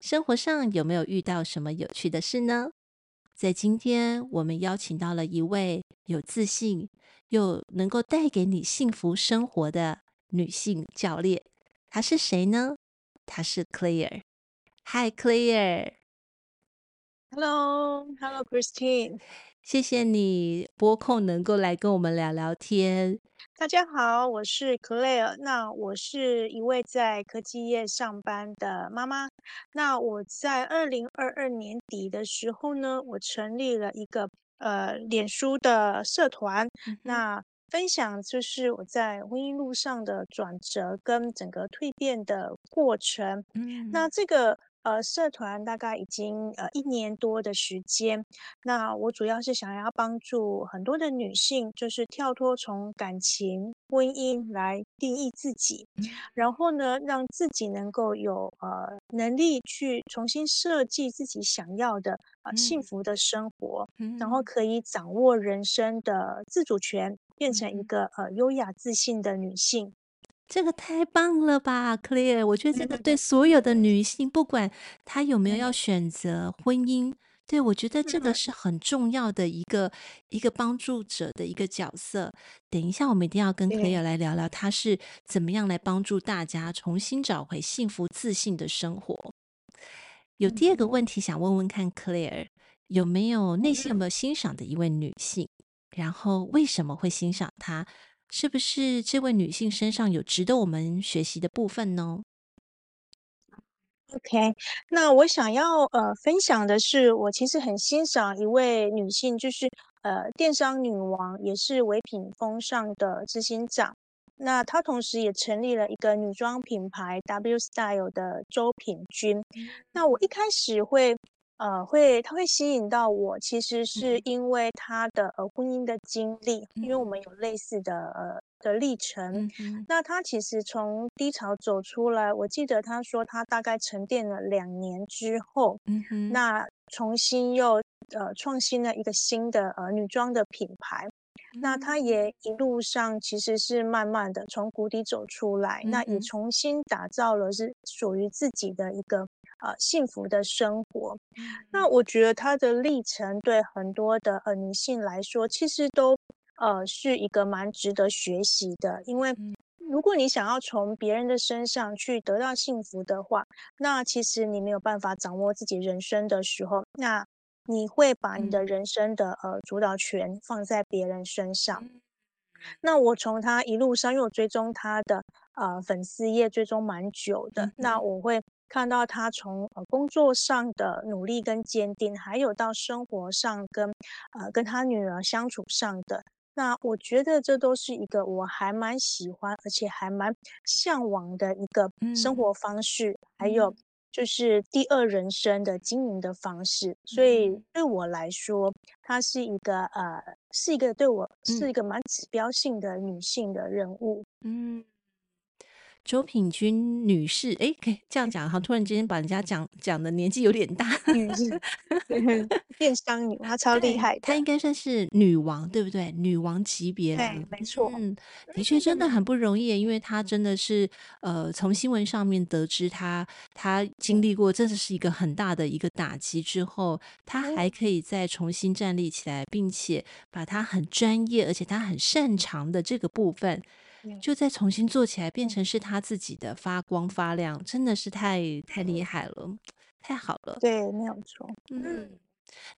生活上有没有遇到什么有趣的事呢？在今天，我们邀请到了一位有自信又能够带给你幸福生活的女性教练。她是谁呢？她是 Claire。Hi Claire。Hello，Hello Christine。谢谢你拨空能够来跟我们聊聊天。大家好，我是 Claire。那我是一位在科技业上班的妈妈。那我在二零二二年底的时候呢，我成立了一个呃脸书的社团。嗯、那分享就是我在婚姻路上的转折跟整个蜕变的过程。嗯，那这个。呃，社团大概已经呃一年多的时间。那我主要是想要帮助很多的女性，就是跳脱从感情、婚姻来定义自己，然后呢，让自己能够有呃能力去重新设计自己想要的呃幸福的生活，然后可以掌握人生的自主权，变成一个呃优雅自信的女性。这个太棒了吧，Claire！我觉得这个对所有的女性，不管她有没有要选择婚姻，对，我觉得这个是很重要的一个一个帮助者的一个角色。等一下，我们一定要跟 Claire 来聊聊，她是怎么样来帮助大家重新找回幸福自信的生活。有第二个问题想问问看，Claire 有没有内心有没有欣赏的一位女性？然后为什么会欣赏她？是不是这位女性身上有值得我们学习的部分呢？OK，那我想要呃分享的是，我其实很欣赏一位女性，就是呃电商女王，也是唯品风尚的执行长。那她同时也成立了一个女装品牌 W Style 的周品君。那我一开始会。呃，会，他会吸引到我，其实是因为他的呃婚姻的经历，嗯、因为我们有类似的呃的历程。那他其实从低潮走出来，我记得他说他大概沉淀了两年之后，那重新又呃创新了一个新的呃女装的品牌。嗯、那他也一路上其实是慢慢的从谷底走出来，那也重新打造了是属于自己的一个。呃，幸福的生活。那我觉得她的历程对很多的呃女性来说，其实都呃是一个蛮值得学习的。因为如果你想要从别人的身上去得到幸福的话，那其实你没有办法掌握自己人生的时候，那你会把你的人生的呃主导权放在别人身上。那我从她一路上，因为我追踪她的呃粉丝页，追踪蛮久的，那我会。看到他从呃工作上的努力跟坚定，还有到生活上跟呃跟他女儿相处上的，那我觉得这都是一个我还蛮喜欢，而且还蛮向往的一个生活方式，嗯、还有就是第二人生的经营的方式。嗯、所以对我来说，她是一个呃是一个对我是一个蛮指标性的女性的人物。嗯。周品君女士，哎，可以这样讲哈，突然之间把人家讲讲的年纪有点大，女士，电商女，她超厉害，她应该算是女王，对不对？女王级别的，对，没错，嗯，的确真的很不容易，因为她真的是，呃，从新闻上面得知她，她经历过，真的是一个很大的一个打击之后，她还可以再重新站立起来，并且把她很专业，而且她很擅长的这个部分。就再重新做起来，变成是他自己的发光发亮，真的是太太厉害了，太好了。对，没有错。嗯，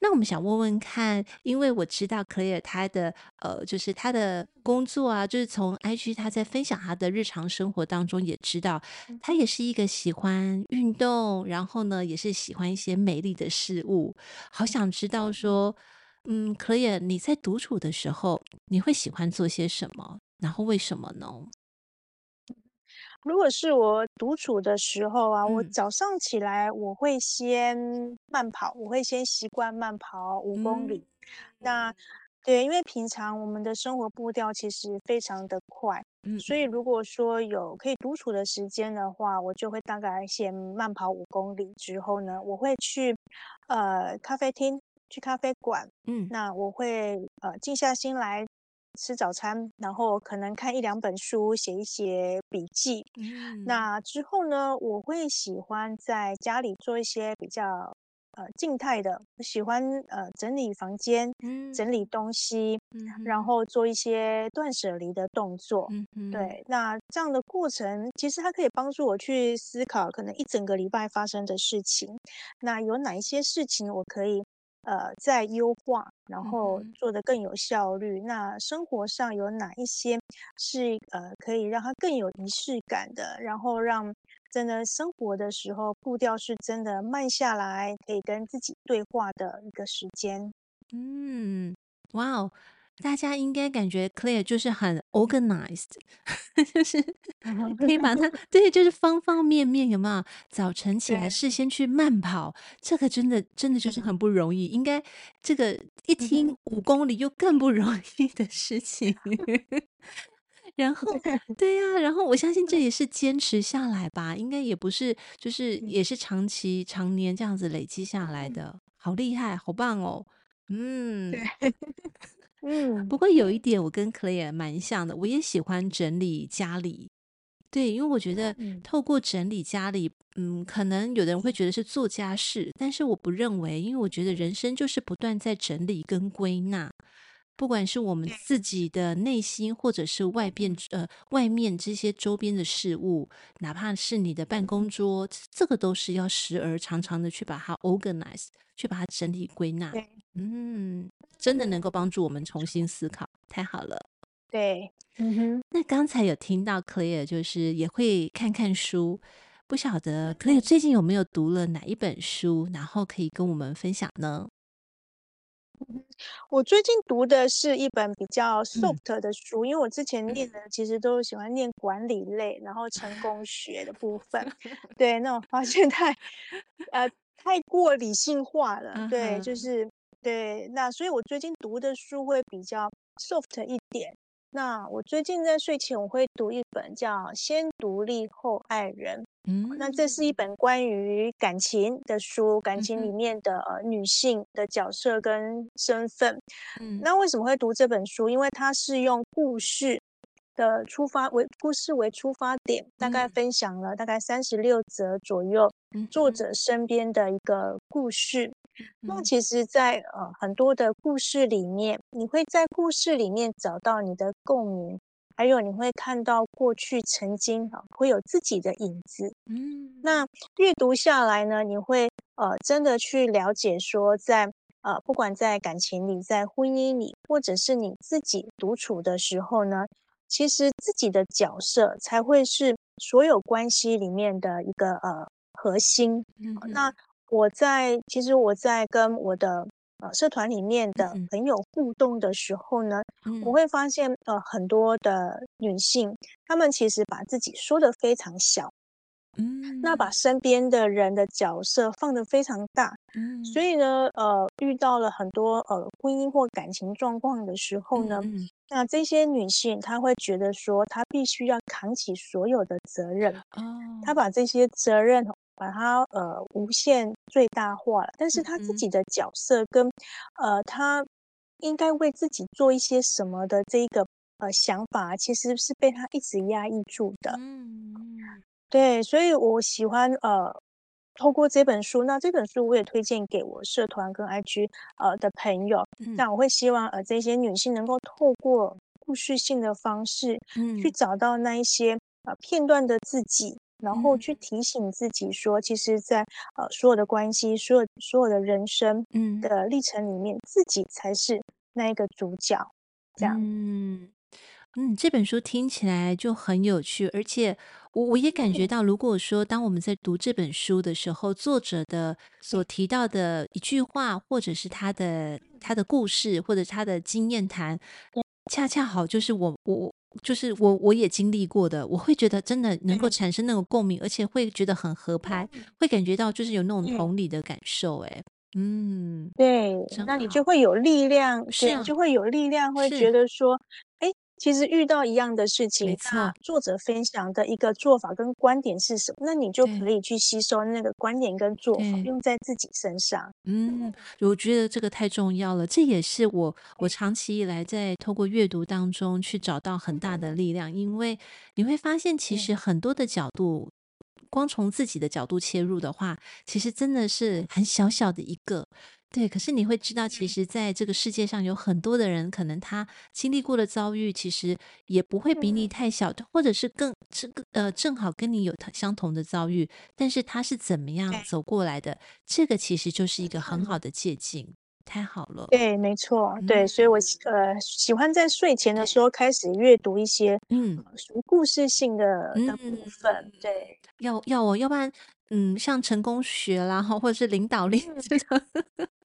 那我们想问问看，因为我知道 Claire 她的呃，就是他的工作啊，就是从 IG 他在分享他的日常生活当中，也知道他也是一个喜欢运动，然后呢，也是喜欢一些美丽的事物。好想知道说，嗯，Claire 你在独处的时候，你会喜欢做些什么？然后为什么呢？如果是我独处的时候啊，嗯、我早上起来我会先慢跑，我会先习惯慢跑五公里。嗯、那对，因为平常我们的生活步调其实非常的快，嗯，所以如果说有可以独处的时间的话，我就会大概先慢跑五公里之后呢，我会去呃咖啡厅，去咖啡馆，嗯，那我会呃静下心来。吃早餐，然后可能看一两本书，写一写笔记。嗯，那之后呢，我会喜欢在家里做一些比较呃静态的，我喜欢呃整理房间，嗯，整理东西，嗯，然后做一些断舍离的动作。嗯，对，那这样的过程其实它可以帮助我去思考，可能一整个礼拜发生的事情，那有哪一些事情我可以。呃，在优化，然后做得更有效率。嗯、那生活上有哪一些是呃可以让它更有仪式感的？然后让真的生活的时候步调是真的慢下来，可以跟自己对话的一个时间。嗯，哇哦。大家应该感觉 Claire 就是很 organized，就是可以把它对，就是方方面面有没有？早晨起来事先去慢跑，这个真的真的就是很不容易。应该这个一听五公里又更不容易的事情。然后 对呀、啊，然后我相信这也是坚持下来吧，应该也不是，就是也是长期常年这样子累积下来的，好厉害，好棒哦，嗯。嗯，不过有一点我跟 Claire 蛮像的，我也喜欢整理家里。对，因为我觉得透过整理家里，嗯，可能有的人会觉得是做家事，但是我不认为，因为我觉得人生就是不断在整理跟归纳。不管是我们自己的内心，或者是外边呃外面这些周边的事物，哪怕是你的办公桌，这个都是要时而常常的去把它 organize，去把它整理归纳。嗯，真的能够帮助我们重新思考，太好了。对，嗯哼。那刚才有听到 Claire 就是也会看看书，不晓得 Claire 最近有没有读了哪一本书，然后可以跟我们分享呢？我最近读的是一本比较 soft 的书，嗯、因为我之前念的其实都喜欢念管理类，然后成功学的部分，对，那我发现太 呃太过理性化了，对，就是对，那所以我最近读的书会比较 soft 一点。那我最近在睡前我会读一本叫《先独立后爱人》，嗯，那这是一本关于感情的书，感情里面的呃女性的角色跟身份。嗯，那为什么会读这本书？因为它是用故事的出发为故事为出发点，大概分享了大概三十六则左右作者身边的一个故事。那其实在，在呃很多的故事里面，你会在故事里面找到你的共鸣，还有你会看到过去曾经啊会有自己的影子。嗯，那阅读下来呢，你会呃真的去了解说在，在呃不管在感情里，在婚姻里，或者是你自己独处的时候呢，其实自己的角色才会是所有关系里面的一个呃核心。嗯，那。我在其实我在跟我的呃社团里面的朋友互动的时候呢，嗯、我会发现呃很多的女性，她们其实把自己说的非常小，嗯，那把身边的人的角色放得非常大，嗯，所以呢呃遇到了很多呃婚姻或感情状况的时候呢，嗯、那这些女性她会觉得说她必须要扛起所有的责任，哦，她。把这些责任。把它呃无限最大化了，但是她自己的角色跟，嗯、呃她应该为自己做一些什么的这一个呃想法，其实是被他一直压抑住的。嗯，对，所以我喜欢呃透过这本书，那这本书我也推荐给我社团跟 IG 呃的朋友，嗯、那我会希望呃这些女性能够透过故事性的方式，嗯，去找到那一些呃片段的自己。然后去提醒自己说，其实在，在呃所有的关系、所有所有的人生的历程里面，嗯、自己才是那一个主角。这样，嗯嗯，这本书听起来就很有趣，而且我我也感觉到，如果说当我们在读这本书的时候，作者的所提到的一句话，或者是他的他的故事，或者他的经验谈，恰恰好就是我我就是我我也经历过的，我会觉得真的能够产生那种共鸣，嗯、而且会觉得很合拍，嗯、会感觉到就是有那种同理的感受，哎，嗯，对，那你就会有力量，是、啊、就会有力量，会觉。得说，哎。其实遇到一样的事情，没错，作者分享的一个做法跟观点是什么？那你就可以去吸收那个观点跟做法，用在自己身上。嗯，我觉得这个太重要了。这也是我我长期以来在透过阅读当中去找到很大的力量，因为你会发现，其实很多的角度，光从自己的角度切入的话，其实真的是很小小的一个。对，可是你会知道，其实在这个世界上有很多的人，可能他经历过的遭遇，其实也不会比你太小，或者是更这个呃，正好跟你有相同的遭遇，但是他是怎么样走过来的，这个其实就是一个很好的借鉴，太好了。对，没错，对，所以我呃喜欢在睡前的时候开始阅读一些嗯。故事性的的部分。对，要要我，要不然嗯，像成功学啦，或者是领导力 这个。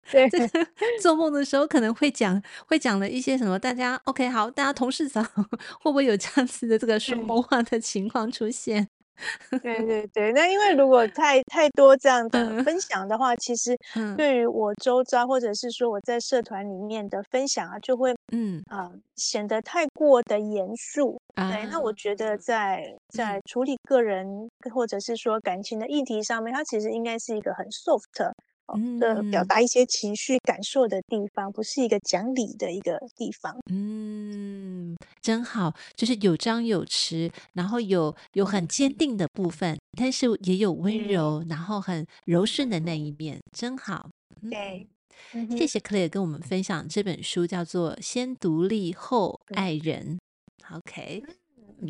对，这 个做梦的时候可能会讲，会讲了一些什么？大家 OK 好，大家同事早，会不会有这样子的这个说梦话的情况出现？对对对，那因为如果太太多这样的分享的话，嗯、其实对于我周遭或者是说我在社团里面的分享啊，就会嗯啊、呃、显得太过的严肃。啊、对，那我觉得在在处理个人、嗯、或者是说感情的议题上面，它其实应该是一个很 soft。的表达一些情绪感受的地方，嗯、不是一个讲理的一个地方。嗯，真好，就是有张有弛，然后有有很坚定的部分，但是也有温柔，嗯、然后很柔顺的那一面，真好。对，嗯、谢谢 Claire 跟我们分享这本书，叫做《先独立后爱人》。嗯、OK。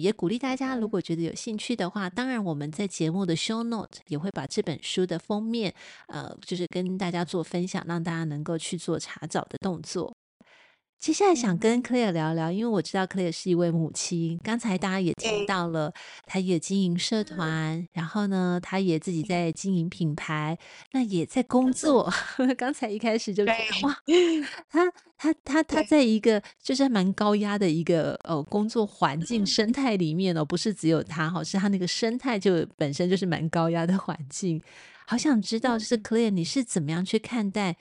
也鼓励大家，如果觉得有兴趣的话，当然我们在节目的 show note 也会把这本书的封面，呃，就是跟大家做分享，让大家能够去做查找的动作。接下来想跟 Claire 聊聊，因为我知道 Claire 是一位母亲。刚才大家也听到了，她也经营社团，然后呢，她也自己在经营品牌，那也在工作。刚才一开始就说哇，她她她她在一个就是蛮高压的一个呃工作环境生态里面哦，不是只有她哈，是她那个生态就本身就是蛮高压的环境。好想知道，就是 Claire，你是怎么样去看待？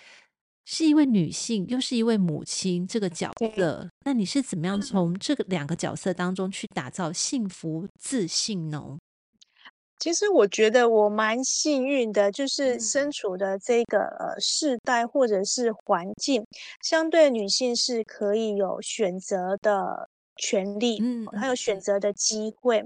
是一位女性，又是一位母亲，这个角色，那你是怎么样从这个两个角色当中去打造幸福自信呢？其实我觉得我蛮幸运的，就是身处的这个呃世代或者是环境，相对女性是可以有选择的。权利，嗯，还有选择的机会。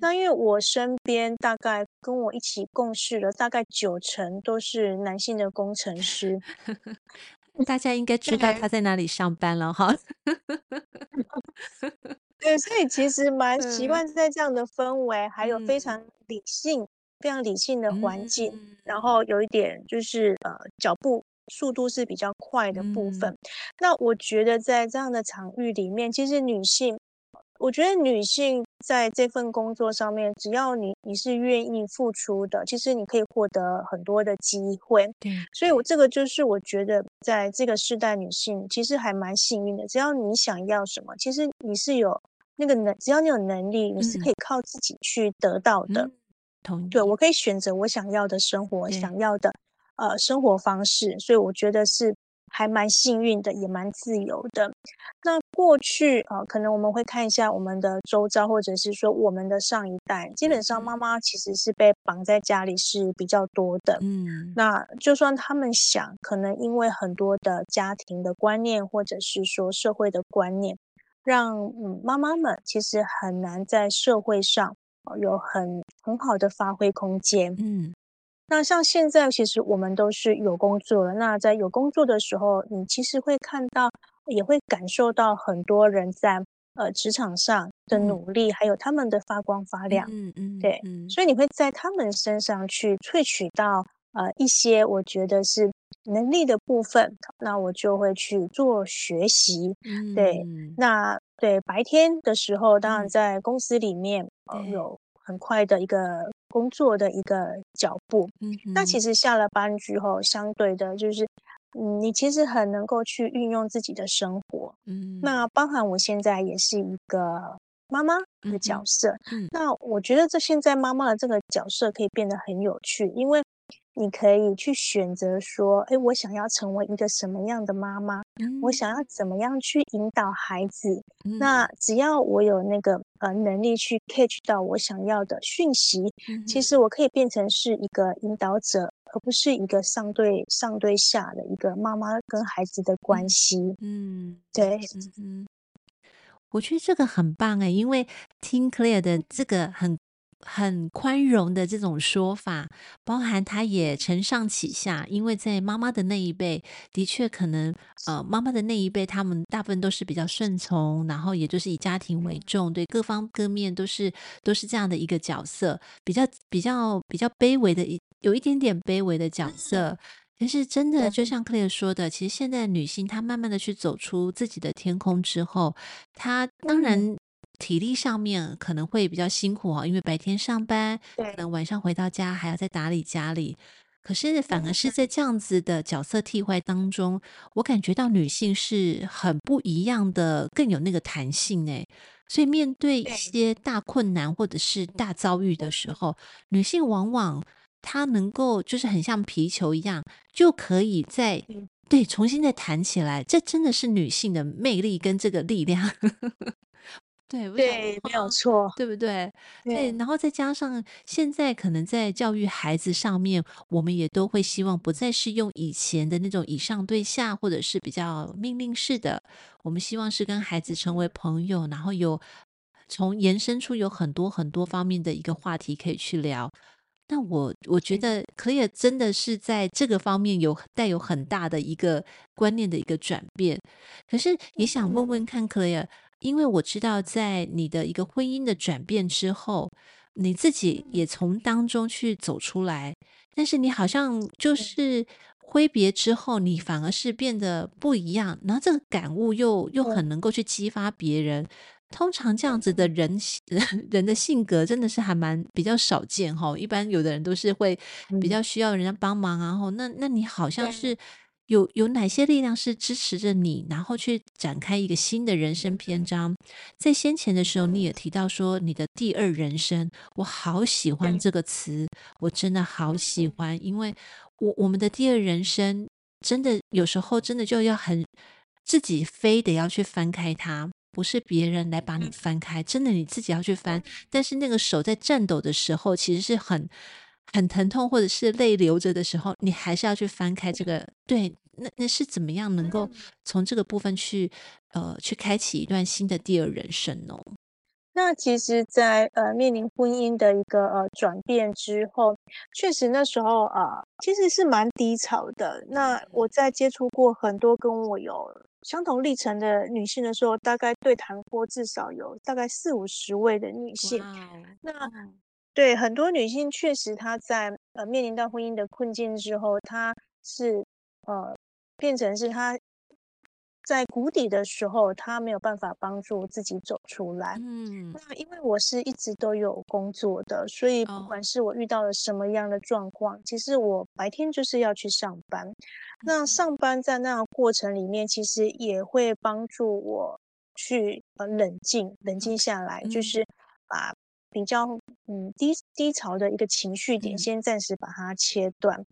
那因为我身边大概跟我一起共事的大概九成都是男性的工程师，大家应该知道他在哪里上班了哈。对，所以其实蛮习惯在这样的氛围，嗯、还有非常理性、嗯、非常理性的环境，嗯、然后有一点就是呃脚步。速度是比较快的部分。嗯、那我觉得在这样的场域里面，其实女性，我觉得女性在这份工作上面，只要你你是愿意付出的，其实你可以获得很多的机会。对，所以我这个就是我觉得在这个世代，女性其实还蛮幸运的。只要你想要什么，其实你是有那个能，只要你有能力，你是可以靠自己去得到的。同意、嗯。对，我可以选择我想要的生活，想要的。呃，生活方式，所以我觉得是还蛮幸运的，也蛮自由的。那过去啊、呃，可能我们会看一下我们的周遭，或者是说我们的上一代，基本上妈妈其实是被绑在家里是比较多的。嗯，那就算他们想，可能因为很多的家庭的观念，或者是说社会的观念，让嗯妈妈们其实很难在社会上有很很好的发挥空间。嗯。那像现在，其实我们都是有工作了。那在有工作的时候，你其实会看到，也会感受到很多人在呃职场上的努力，嗯、还有他们的发光发亮。嗯嗯，嗯对，嗯、所以你会在他们身上去萃取到呃一些我觉得是能力的部分。那我就会去做学习。嗯、对，那对白天的时候，当然在公司里面、嗯呃、有很快的一个。工作的一个脚步，嗯，那其实下了班之后，相对的就是，嗯，你其实很能够去运用自己的生活，嗯，那包含我现在也是一个妈妈的角色。嗯，嗯，那我觉得这现在妈妈的这个角色可以变得很有趣，因为你可以去选择说，哎，我想要成为一个什么样的妈妈？嗯，我想要怎么样去引导孩子？嗯，那只要我有那个呃能力去 catch 到我想要的讯息，嗯，其实我可以变成是一个引导者，而不是一个上对上对下的一个妈妈跟孩子的关系。嗯，对，嗯嗯，我觉得这个很棒诶，因为听 Claire 的这个很。很宽容的这种说法，包含他也承上启下，因为在妈妈的那一辈，的确可能，呃，妈妈的那一辈，他们大部分都是比较顺从，然后也就是以家庭为重，对各方各面都是都是这样的一个角色，比较比较比较卑微的，有一点点卑微的角色。但是真的，就像 Claire 说的，其实现在女性她慢慢的去走出自己的天空之后，她当然。体力上面可能会比较辛苦哦，因为白天上班，可能晚上回到家还要再打理家里。可是反而是在这样子的角色替换当中，我感觉到女性是很不一样的，更有那个弹性诶。所以面对一些大困难或者是大遭遇的时候，女性往往她能够就是很像皮球一样，就可以在对重新再弹起来。这真的是女性的魅力跟这个力量。对对，没有错，对不对？对，然后再加上现在可能在教育孩子上面，我们也都会希望不再是用以前的那种以上对下，或者是比较命令式的。我们希望是跟孩子成为朋友，然后有从延伸出有很多很多方面的一个话题可以去聊。那我我觉得 Claire 真的是在这个方面有带有很大的一个观念的一个转变。可是也想问问看 Claire。因为我知道，在你的一个婚姻的转变之后，你自己也从当中去走出来，但是你好像就是挥别之后，你反而是变得不一样，然后这个感悟又又很能够去激发别人。通常这样子的。人 人的性格真的是还蛮比较少见哈，一般有的人都是会比较需要人家帮忙啊，然后那那你好像是。有有哪些力量是支持着你，然后去展开一个新的人生篇章？在先前的时候，你也提到说你的第二人生，我好喜欢这个词，我真的好喜欢，因为我我们的第二人生真的有时候真的就要很自己非得要去翻开它，不是别人来把你翻开，真的你自己要去翻。但是那个手在颤抖的时候，其实是很。很疼痛，或者是泪流着的时候，你还是要去翻开这个。对，那那是怎么样能够从这个部分去呃去开启一段新的第二人生呢？那其实在，在呃面临婚姻的一个呃转变之后，确实那时候啊、呃，其实是蛮低潮的。那我在接触过很多跟我有相同历程的女性的时候，大概对谈过至少有大概四五十位的女性。那对很多女性，确实她在呃面临到婚姻的困境之后，她是呃变成是她在谷底的时候，她没有办法帮助自己走出来。嗯，那因为我是一直都有工作的，所以不管是我遇到了什么样的状况，其实我白天就是要去上班。那上班在那个过程里面，其实也会帮助我去呃冷静冷静下来，就是把。比较嗯低低潮的一个情绪点，先暂时把它切断。嗯。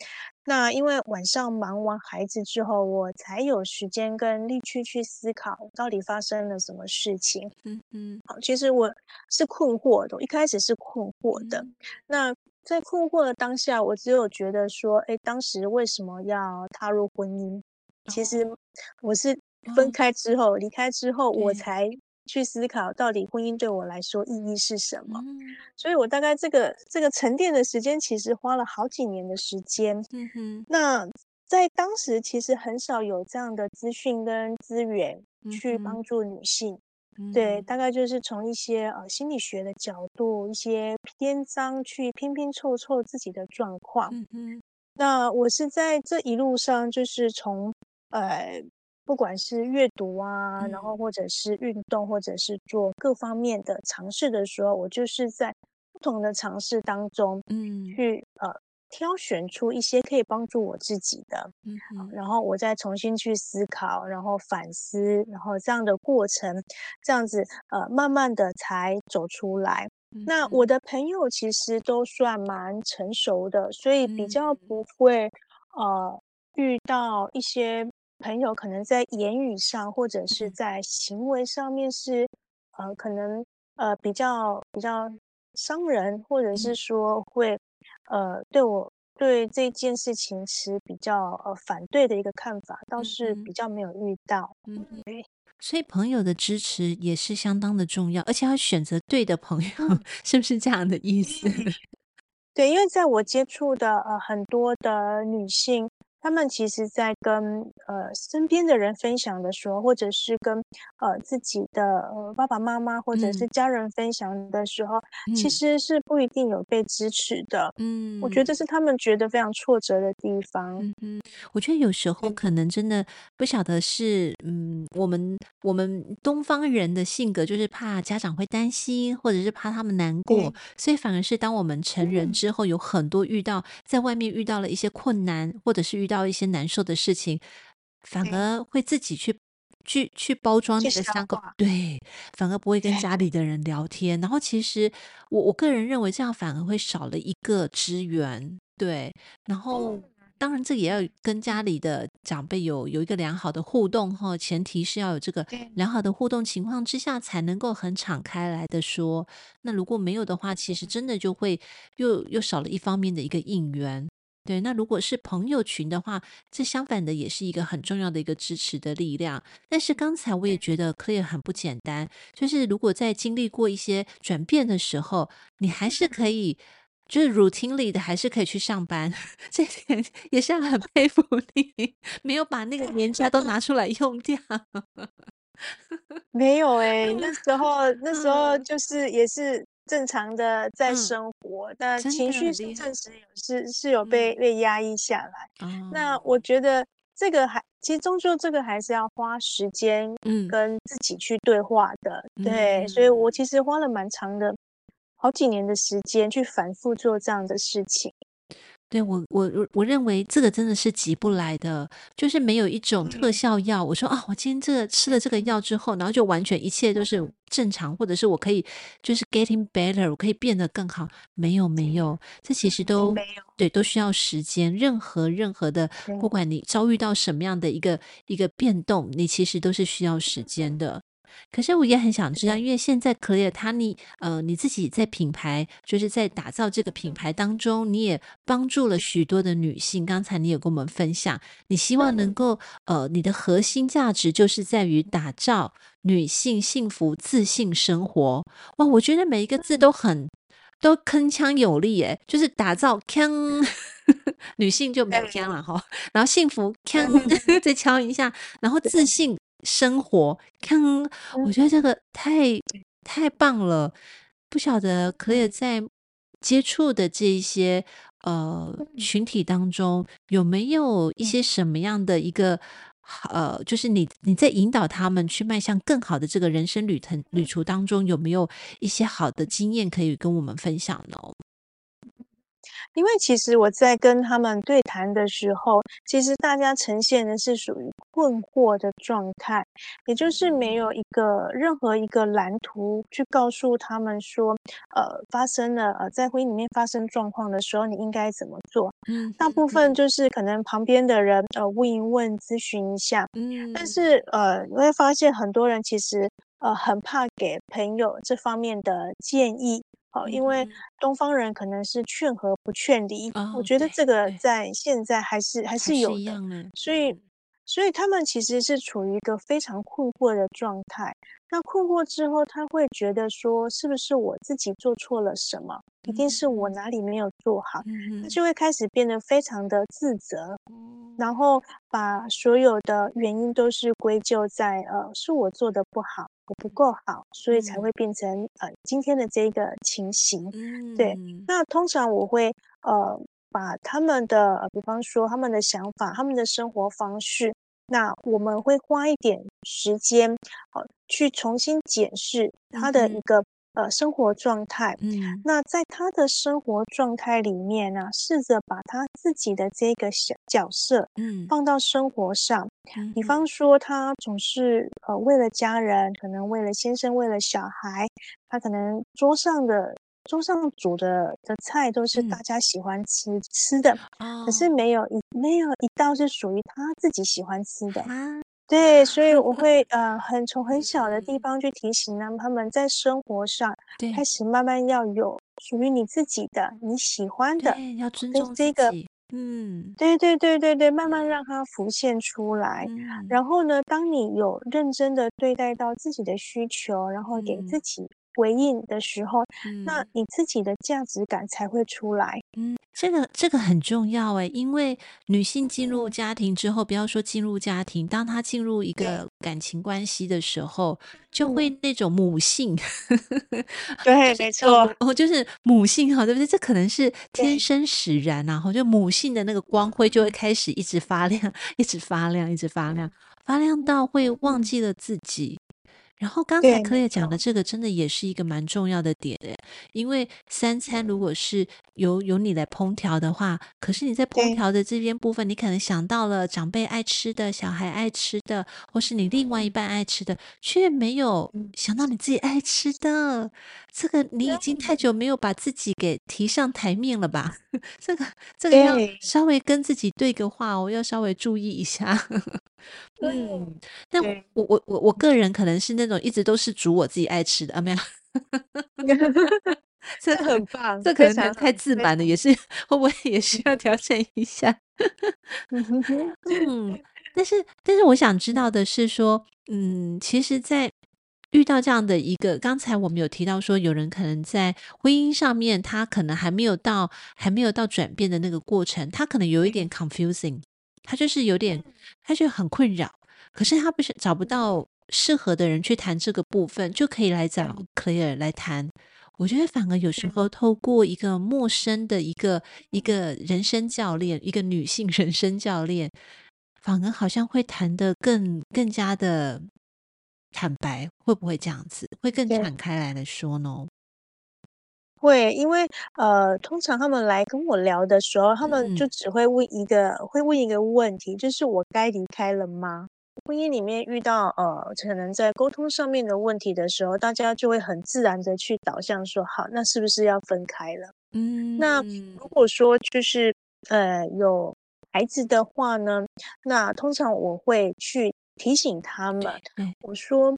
那因为晚上忙完孩子之后，我才有时间跟力气去思考到底发生了什么事情。嗯嗯，好，其实我是困惑的，我一开始是困惑的。嗯。那在困惑的当下，我只有觉得说，哎，当时为什么要踏入婚姻？其实我是分开之后，离开之后，我才。去思考到底婚姻对我来说意义是什么，嗯、所以我大概这个这个沉淀的时间其实花了好几年的时间。嗯哼，那在当时其实很少有这样的资讯跟资源去帮助女性。嗯、对，大概就是从一些呃心理学的角度，一些篇章去拼拼凑凑自己的状况。嗯哼，那我是在这一路上就是从呃。不管是阅读啊，嗯，然后或者是运动，或者是做各方面的尝试的时候，我就是在不同的尝试当中，嗯，去呃挑选出一些可以帮助我自己的，嗯哼，然后我再重新去思考，然后反思，然后这样的过程，这样子呃，慢慢的才走出来。那我的朋友其实都算蛮成熟的，所以比较不会呃遇到一些朋友可能在言语上或者是在行为上面是呃可能呃比较比较伤人，或者是说会。呃，对我对这件事情持比较呃反对的一个看法，倒是比较没有遇到。嗯，对，所以朋友的支持也是相当的重要，而且要选择对的朋友，嗯、是不是这样的意思？对，因为在我接触的呃很多的女性。他们其实，在跟呃身边的人分享的时候，或者是跟呃自己的呃爸爸妈妈或者是家人分享的时候，嗯、其实是不一定有被支持的。嗯，我觉得是他们觉得非常挫折的地方。嗯嗯，我觉得有时候可能真的不晓得是嗯，我们我们东方人的性格就是怕家长会担心，或者是怕他们难过，嗯、所以反而是当我们成人之后，有很多遇到在外面遇到了一些困难，或者是遇到。到一些难受的事情，反而会自己去去去包装那个伤口，对，反而不会跟家里的人聊天。然后，其实我我个人认为，这样反而会少了一个支援，对。然后，当然这也要跟家里的长辈有有一个良好的互动哈，前提是要有这个良好的互动情况之下，才能够很敞开来的说。那如果没有的话，其实真的就会又又少了一方面的一个应援。对，那如果是朋友群的话，这相反的也是一个很重要的一个支持的力量。但是刚才我也觉得 Claire 很不简单，就是如果在经历过一些转变的时候，你还是可以，就是 routinely 的，还是可以去上班，这点也是很佩服你，没有把那个年假都拿出来用掉。没有哎、欸，那时候那时候就是也是。正常的在生活，嗯、但情绪是确实有是是有被、嗯、被压抑下来。嗯、那我觉得这个还其实终究这个还是要花时间，嗯，跟自己去对话的。嗯、对，所以我其实花了蛮长的好几年的时间去反复做这样的事情。对我，我我认为这个真的是急不来的，就是没有一种特效药。我说啊，我今天这个吃了这个药之后，然后就完全一切都是正常，或者是我可以就是 getting better，我可以变得更好。没有，没有，这其实都没有，对，都需要时间。任何任何的，不管你遭遇到什么样的一个一个变动，你其实都是需要时间的。可是我也很想知道，因为现在 Claire 他你呃你自己在品牌，就是在打造这个品牌当中，你也帮助了许多的女性。刚才你也跟我们分享，你希望能够呃你的核心价值就是在于打造女性幸福自信生活。哇，我觉得每一个字都很都铿锵有力，诶，就是打造锵 女性就没有锵了哈，然后幸福锵 再敲一下，然后自信。生活，看，我觉得这个太太棒了。不晓得 Claire 在接触的这一些呃群体当中，有没有一些什么样的一个呃，就是你你在引导他们去迈向更好的这个人生旅程旅途当中，有没有一些好的经验可以跟我们分享呢？因为其实我在跟他们对谈的时候，其实大家呈现的是属于困惑的状态，也就是没有一个任何一个蓝图去告诉他们说，呃，发生了呃在婚姻里面发生状况的时候，你应该怎么做？嗯，大部分就是可能旁边的人呃问一问，咨询一下，嗯，但是呃你会发现很多人其实呃很怕给朋友这方面的建议。好，因为东方人可能是劝和不劝离，哦、我觉得这个在现在还是还是有的，的所以所以他们其实是处于一个非常困惑的状态。那困惑之后，他会觉得说，是不是我自己做错了什么？一定是我哪里没有做好，他就会开始变得非常的自责，然后把所有的原因都是归咎在呃，是我做的不好。我不够好，所以才会变成呃今天的这个情形。对，那通常我会呃把他们的呃，比方说他们的想法、他们的生活方式，那我们会花一点时间，呃，去重新检视他的一个呃生活状态。嗯，那在他的生活状态里面呢，试着把他自己的这个小角色，嗯，放到生活上。嗯，比方说，他总是呃为了家人，可能为了先生，为了小孩，他可能桌上的。桌上煮的的菜都是大家喜欢吃、嗯、吃的，哦、可是没有一没有一道是属于他自己喜欢吃的。啊、对，所以我 会呃很从很小的地方去提醒他们，他们在生活上开始慢慢要有属于你自己的你喜欢的，要尊重。这个、嗯，对对对对对，慢慢让它浮现出来。嗯、然后呢，当你有认真的对待到自己的需求，然后给自己。回应的时候，嗯、那你自己的价值感才会出来。嗯，这个这个很重要诶，因为女性进入家庭之后，不要说进入家庭，当她进入一个感情关系的时候，就会那种母性。对，没错，哦，就是母性哈，对不对？这可能是天生使然，然后就母性的那个光辉就会开始一直发亮，一直发亮，一直发亮，发亮到会忘记了自己。然后刚才 Claire 讲的这个真的也是一个蛮重要的点的，因为三餐如果是由由你来烹调的话，可是你在烹调的这边部分，你可能想到了长辈爱吃的、小孩爱吃的，或是你另外一半爱吃的，却没有想到你自己爱吃的。这个你已经太久没有把自己给提上台面了吧？这个这个要稍微跟自己对个话哦，要稍微注意一下。嗯，但我我我我个人可能是那种一直都是煮我自己爱吃的啊，没有 这很棒，这可能太自满了，也是会不会也需要调整一下？嗯，但是但是我想知道的是说，嗯，其实，在遇到这样的一个，刚才我们有提到说，有人可能在婚姻上面，他可能还没有到还没有到转变的那个过程，他可能有一点 confusing。他就是有点，他就很困扰，可是他不是找不到适合的人去谈这个部分，就可以来找 Claire 来谈。我觉得反而有时候透过一个陌生的一个一个人生教练，一个女性人生教练，反而好像会谈的更更加的坦白，会不会这样子？会更敞开来来说呢？会，因为呃，通常他们来跟我聊的时候，他们就只会问一个，嗯、会问一个问题，就是我该离开了吗？婚姻里面遇到呃，可能在沟通上面的问题的时候，大家就会很自然的去导向说，好，那是不是要分开了？嗯，那如果说就是呃有孩子的话呢，那通常我会去提醒他们，嗯、我说。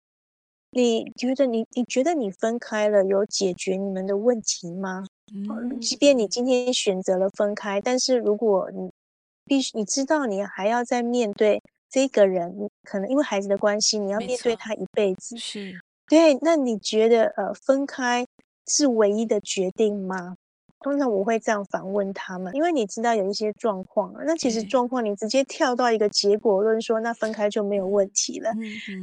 你觉得你你觉得你分开了有解决你们的问题吗？嗯，即便你今天选择了分开，但是如果你必须你知道你还要再面对这个人，可能因为孩子的关系，你要面对他一辈子。是，对。那你觉得呃分开是唯一的决定吗？通常我会这样反问他们，因为你知道有一些状况，那其实状况你直接跳到一个结果论说，那分开就没有问题了。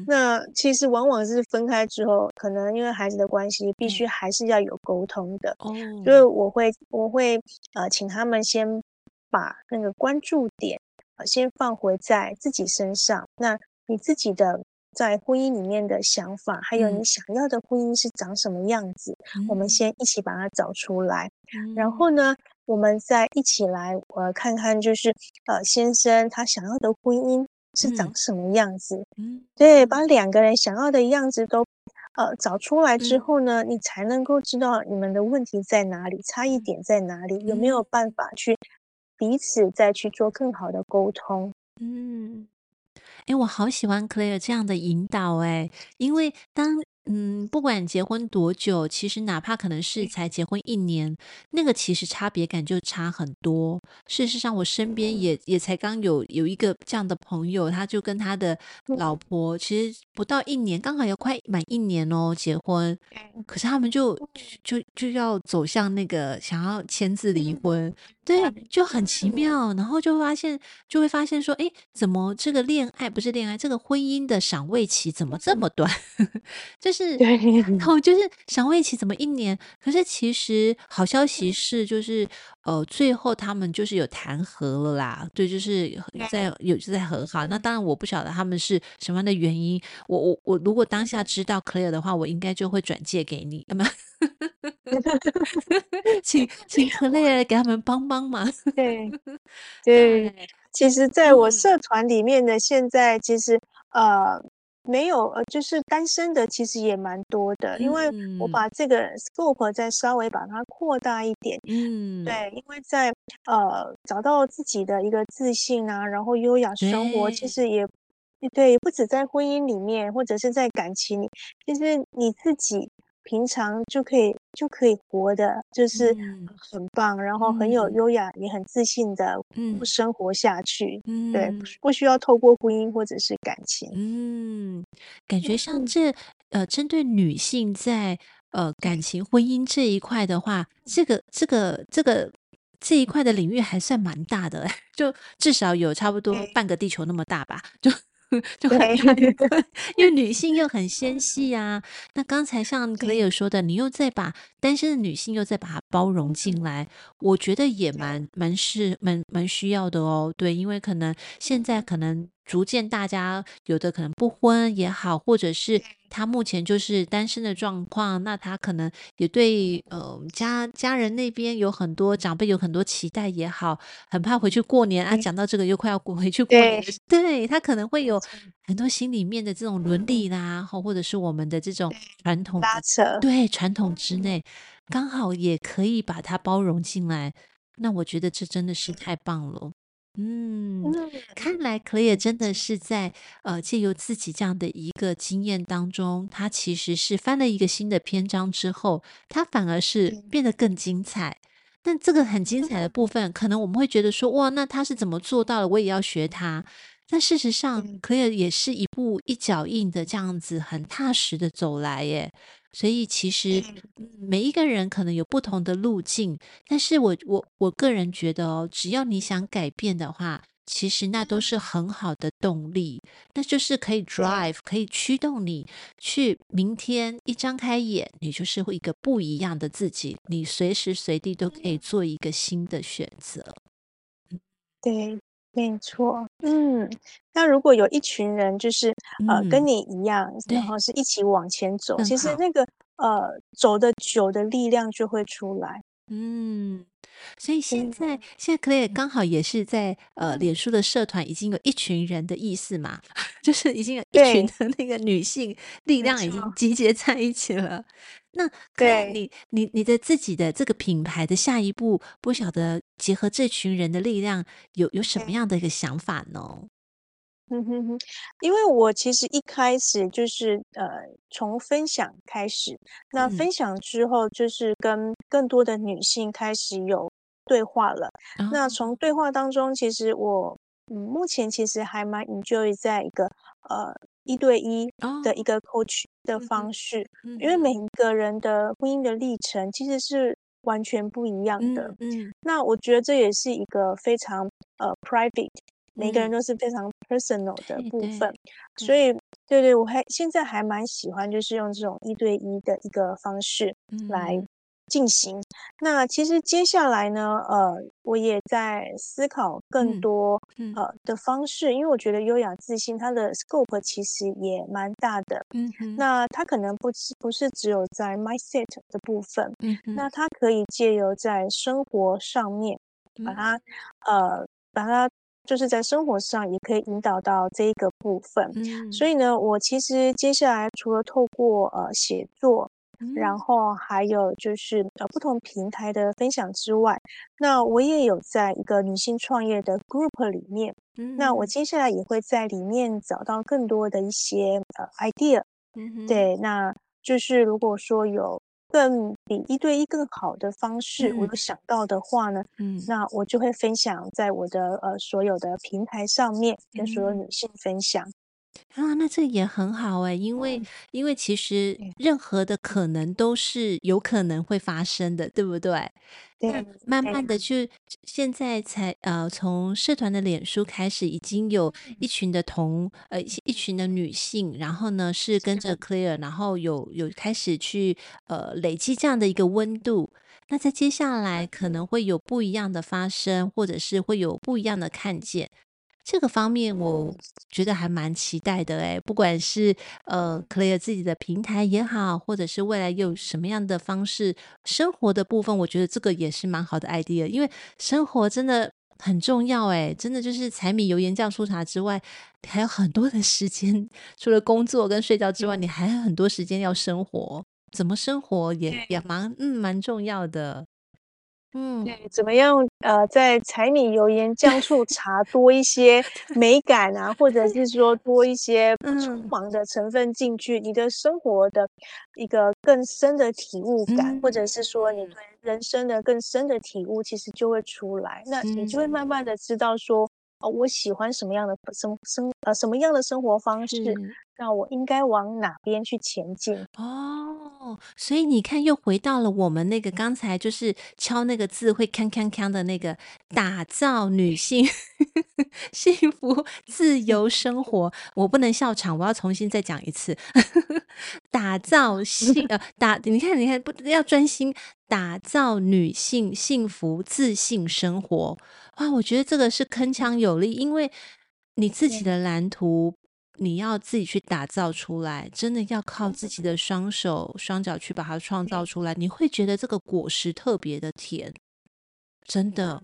那其实往往是分开之后，可能因为孩子的关系，必须还是要有沟通的。哦。所以我会我会呃请他们先把那个关注点呃先放回在自己身上，那你自己的。在婚姻里面的想法，还有你想要的婚姻是长什么样子，嗯、我们先一起把它找出来。嗯、然后呢，我们再一起来呃看看，就是呃先生他想要的婚姻是长什么样子。嗯，对，把两个人想要的样子都呃找出来之后呢，嗯、你才能够知道你们的问题在哪里，差异点在哪里，有没有办法去彼此再去做更好的沟通。嗯。哎，我好喜欢 Claire 这样的引导哎，因为当。嗯，不管结婚多久，其实哪怕可能是才结婚一年，那个其实差别感就差很多。事实上，我身边也也才刚有有一个这样的朋友，他就跟他的老婆其实不到一年，刚好要快满一年哦，结婚。可是他们就就就要走向那个想要签字离婚，对，就很奇妙。然后就发现就会发现说，哎，怎么这个恋爱不是恋爱，这个婚姻的赏味期怎么这么短？就是，然后就是赏味期怎么一年？可是其实好消息是，就是呃，最后他们就是有谈和了啦，对，就是在有就在和好。那当然我不晓得他们是什么样的原因。我我我如果当下知道 Claire 的话，我应该就会转借给你，那么 请请 Claire 给他们帮帮忙。对对，其实在我社团里面呢现在，其实呃。没有，呃，就是单身的其实也蛮多的，因为我把这个 scope 再稍微把它扩大一点，嗯，对，因为在呃找到自己的一个自信啊，然后优雅生活，其实也对，不止在婚姻里面，或者是在感情里，其实你自己。平常就可以就可以活的，就是很棒，嗯、然后很有优雅，嗯、也很自信的生活下去。嗯，对，不需要透过婚姻或者是感情。嗯，感觉像这呃，针对女性在呃感情婚姻这一块的话，这个这个这个这一块的领域还算蛮大的，就至少有差不多半个地球那么大吧，就。就很 因为女性又很纤细啊。那刚才像 Claire 说的，你又再把单身的女性又再把它包容进来，我觉得也蛮蛮是蛮蛮需要的哦。对，因为可能现在可能。逐渐，大家有的可能不婚也好，或者是他目前就是单身的状况，那他可能也对呃家家人那边有很多长辈有很多期待也好，很怕回去过年啊。讲到这个又快要过回去过年，对，对他可能会有很多心里面的这种伦理啦，或或者是我们的这种传统拉扯，对传统之内，刚好也可以把它包容进来。那我觉得这真的是太棒了。嗯，看来 Claire 真的是在呃借由自己这样的一个经验当中，他其实是翻了一个新的篇章之后，他反而是变得更精彩。但这个很精彩的部分，可能我们会觉得说，哇，那他是怎么做到的？我也要学她。但事实上，Claire 也是一步一脚印的这样子，很踏实的走来耶。所以其实每一个人可能有不同的路径，但是我我我个人觉得哦，只要你想改变的话，其实那都是很好的动力，那就是可以 drive，可以驱动你去明天一张开眼，你就是会一个不一样的自己，你随时随地都可以做一个新的选择。对。没错，嗯，那如果有一群人，就是呃，跟你一样，嗯、然后是一起往前走，其实那个呃，走的久的力量就会出来。嗯，所以现在、嗯、现在 Claire 刚好也是在呃，脸书的社团已经有一群人的意思嘛，就是已经有一群的那个女性力量已经集结在一起了。那对。你，你你的自己的这个品牌的下一步，不晓得结合这群人的力量，有有什么样的一个想法呢？嗯哼哼，因为我其实一开始就是呃从分享开始，那分享之后就是跟更多的女性开始有对话了。嗯、那从对话当中，其实我嗯目前其实还蛮 enjoy 在一个呃。一对一的一个 coach 的方式，哦、因为每一个人的婚姻的历程其实是完全不一样的。嗯，嗯那我觉得这也是一个非常呃 private，每个人都是非常 personal 的部分。嗯、所以，对对，我还现在还蛮喜欢，就是用这种一对一的一个方式来。进行。那其实接下来呢，呃，我也在思考更多、呃的方式，因为我觉得优雅自信它的 scope 其实也蛮大的。嗯哼，那它可能不是不是只有在 mindset 的部分，嗯哼，那它可以借由在生活上面把它、嗯、呃把它就是在生活上也可以引导到这一个部分。嗯，所以呢，我其实接下来除了透过呃写作。然后还有就是呃不同平台的分享之外，那我也有在一个女性创业的 group 里面，嗯、那我接下来也会在里面找到更多的一些呃 idea，嗯，对，那就是如果说有更比一对一更好的方式，嗯、我有想到的话呢，嗯，那我就会分享在我的呃所有的平台上面，跟所有女性分享。啊，那这也很好哎，因为因为其实任何的可能都是有可能会发生的，对不对？对，慢慢的就现在才呃，从社团的脸书开始，已经有一群的同呃一群的女性，然后呢是跟着 Claire，然后有有开始去呃累积这样的一个温度。那在接下来可能会有不一样的发生，或者是会有不一样的看见。这个方面我觉得还蛮期待的诶，不管是呃 Claire 自己的平台也好，或者是未来有什么样的方式生活的部分，我觉得这个也是蛮好的 idea，因为生活真的很重要诶，真的就是柴米油盐酱醋茶之外，还有很多的时间，除了工作跟睡觉之外，你还有很多时间要生活，怎么生活也也蛮嗯蛮重要的。嗯，对，怎么样？呃，在柴米油盐酱醋茶多一些 美感啊，或者是说多一些匆忙的成分进去，嗯、你的生活的一个更深的体悟感，嗯、或者是说你对人生的更深的体悟，其实就会出来。那你就会慢慢的知道说，哦，我喜欢什么样的生生呃什么样的生活方式。那我应该往哪边去前进？哦，所以你看，又回到了我们那个刚才就是敲那个字会锵锵锵的那个，打造女性 幸福自由生活。我不能笑场，我要重新再讲一次，打造性呃打，你看你看不要专心，打造女性幸福自信生活。哇，我觉得这个是铿锵有力，因为你自己的蓝图。你要自己去打造出来，真的要靠自己的双手双脚去把它创造出来，你会觉得这个果实特别的甜，真的。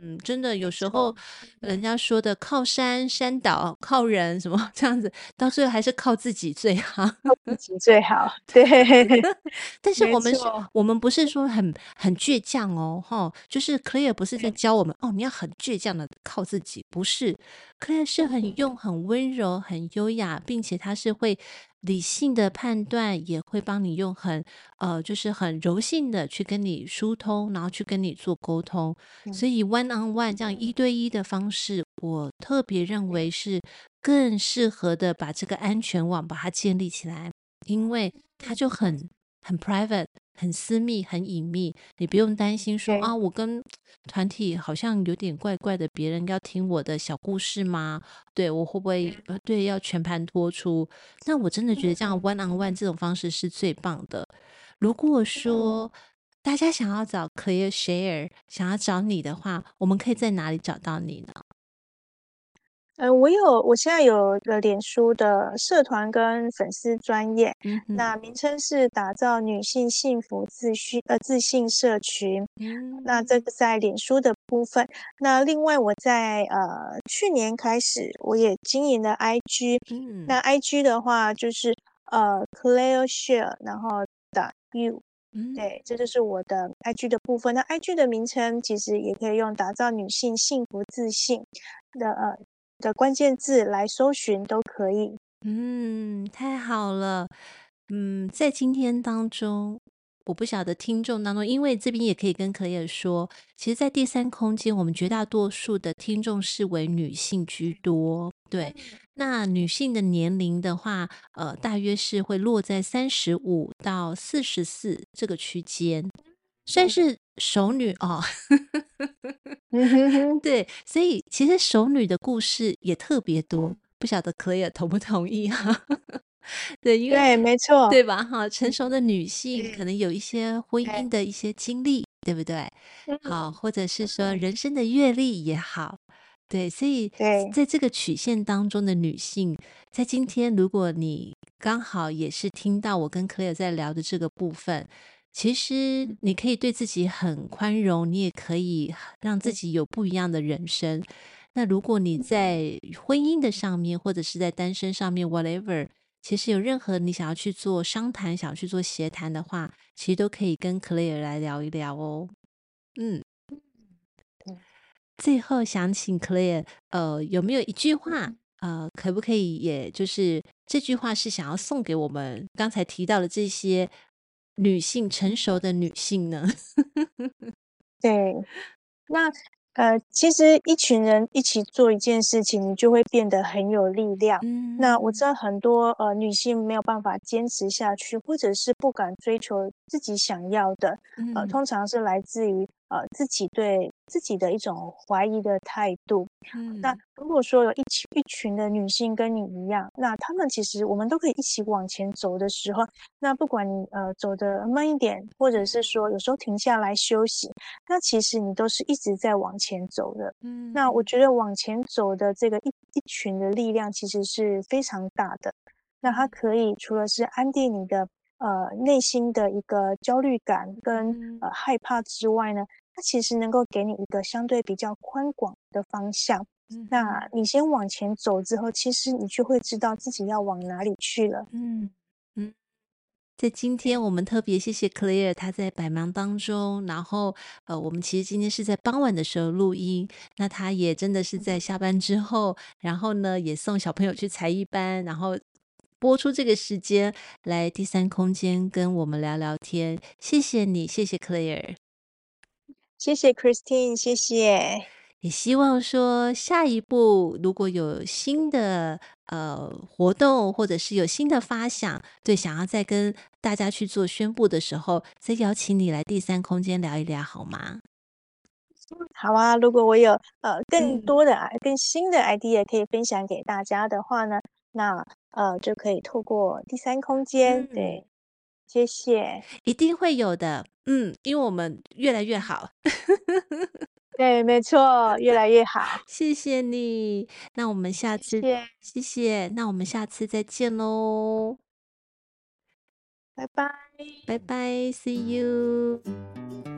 嗯，真的有时候人家说的靠山山倒，靠人什么 这样子，到最后还是靠自己最好，靠自己最好。对，但是我们是，我们不是说很很倔强哦，哈，就是 Claire 不是在教我们哦，你要很倔强的靠自己，不是，Claire 是很用很温柔、很优雅，并且他是会。理性的判断也会帮你用很呃，就是很柔性的去跟你疏通，然后去跟你做沟通。所以 one on one 这样一对一的方式，我特别认为是更适合的，把这个安全网把它建立起来，因为它就很很 private。很私密，很隐秘，你不用担心说啊，我跟团体好像有点怪怪的，别人要听我的小故事吗？对，我会不会呃，对，要全盘托出？那我真的觉得这样 one on one 这种方式是最棒的。如果说大家想要找 Claire Share，想要找你的话，我们可以在哪里找到你呢？呃，我有，我现在有个脸书的社团跟粉丝专业，嗯、那名称是打造女性幸福自信呃自信社群。嗯，那这个在脸书的部分。那另外我在呃去年开始，我也经营了 IG。嗯，那 IG 的话就是呃 Claire Share，然后打 You。嗯，对，这就是我的 IG 的部分。那 IG 的名称其实也可以用打造女性幸福自信的呃。的关键字来搜寻都可以。嗯，太好了。嗯，在今天当中，我不晓得听众当中，因为这边也可以跟 Claire 说，其实，在第三空间，我们绝大多数的听众是为女性居多。对，那女性的年龄的话，呃，大约是会落在三十五到四十四这个区间，算是熟女哦。对，所以其实熟女的故事也特别多，不晓得 Claire 同不同意哈？对，因为对，没错，对吧？哈，成熟的女性可能有一些婚姻的一些经历，对不对？好，或者是说人生的阅历也好，对，所以在这个曲线当中的女性，在今天，如果你刚好也是听到我跟 Claire 在聊的这个部分。其实你可以对自己很宽容，你也可以让自己有不一样的人生。那如果你在婚姻的上面，或者是在单身上面，whatever，其实有任何你想要去做商谈、想要去做协谈的话，其实都可以跟 Claire 来聊一聊哦。嗯，最后想请 Claire，呃，有没有一句话，呃，可不可以，也就是这句话是想要送给我们刚才提到的这些。女性成熟的女性呢？对，那呃，其实一群人一起做一件事情，你就会变得很有力量。嗯，那我知道很多呃女性没有办法坚持下去，或者是不敢追求自己想要的，呃，通常是来自于呃自己对自己的一种怀疑的态度。嗯，那如果说有一群一群的女性跟你一样，那她们其实我们都可以一起往前走的时候，那不管你呃走的慢一点，或者是说有时候停下来休息，那其实你都是一直在往前走的。嗯，那我觉得往前走的这个一一群的力量其实是非常大的。那它可以除了是安定你的呃内心的一个焦虑感跟呃害怕之外呢，它其实能够给你一个相对比较宽广的方向。嗯，那你先往前走之后，其实你就会知道自己要往哪里去了。嗯嗯，在今天我们特别谢谢 Claire，她在百忙当中，然后呃，我们其实今天是在傍晚的时候录音，那他也真的是在下班之后，然后呢也送小朋友去才艺班，然后。播出这个时间来第三空间跟我们聊聊天，谢谢你，谢谢 Claire，谢谢 Christine，谢谢。也希望说下一步如果有新的呃活动，或者是有新的发想，对，想要再跟大家去做宣布的时候，再邀请你来第三空间聊一聊，好吗？好啊，如果我有呃更多的、嗯、更新的 idea 可以分享给大家的话呢，那。呃，就可以透过第三空间，嗯、对，谢谢，一定会有的，嗯，因为我们越来越好，对，没错，越来越好，谢谢你，那我们下次，谢。谢，谢谢，那我们下次再见喽，拜拜，拜拜，See you。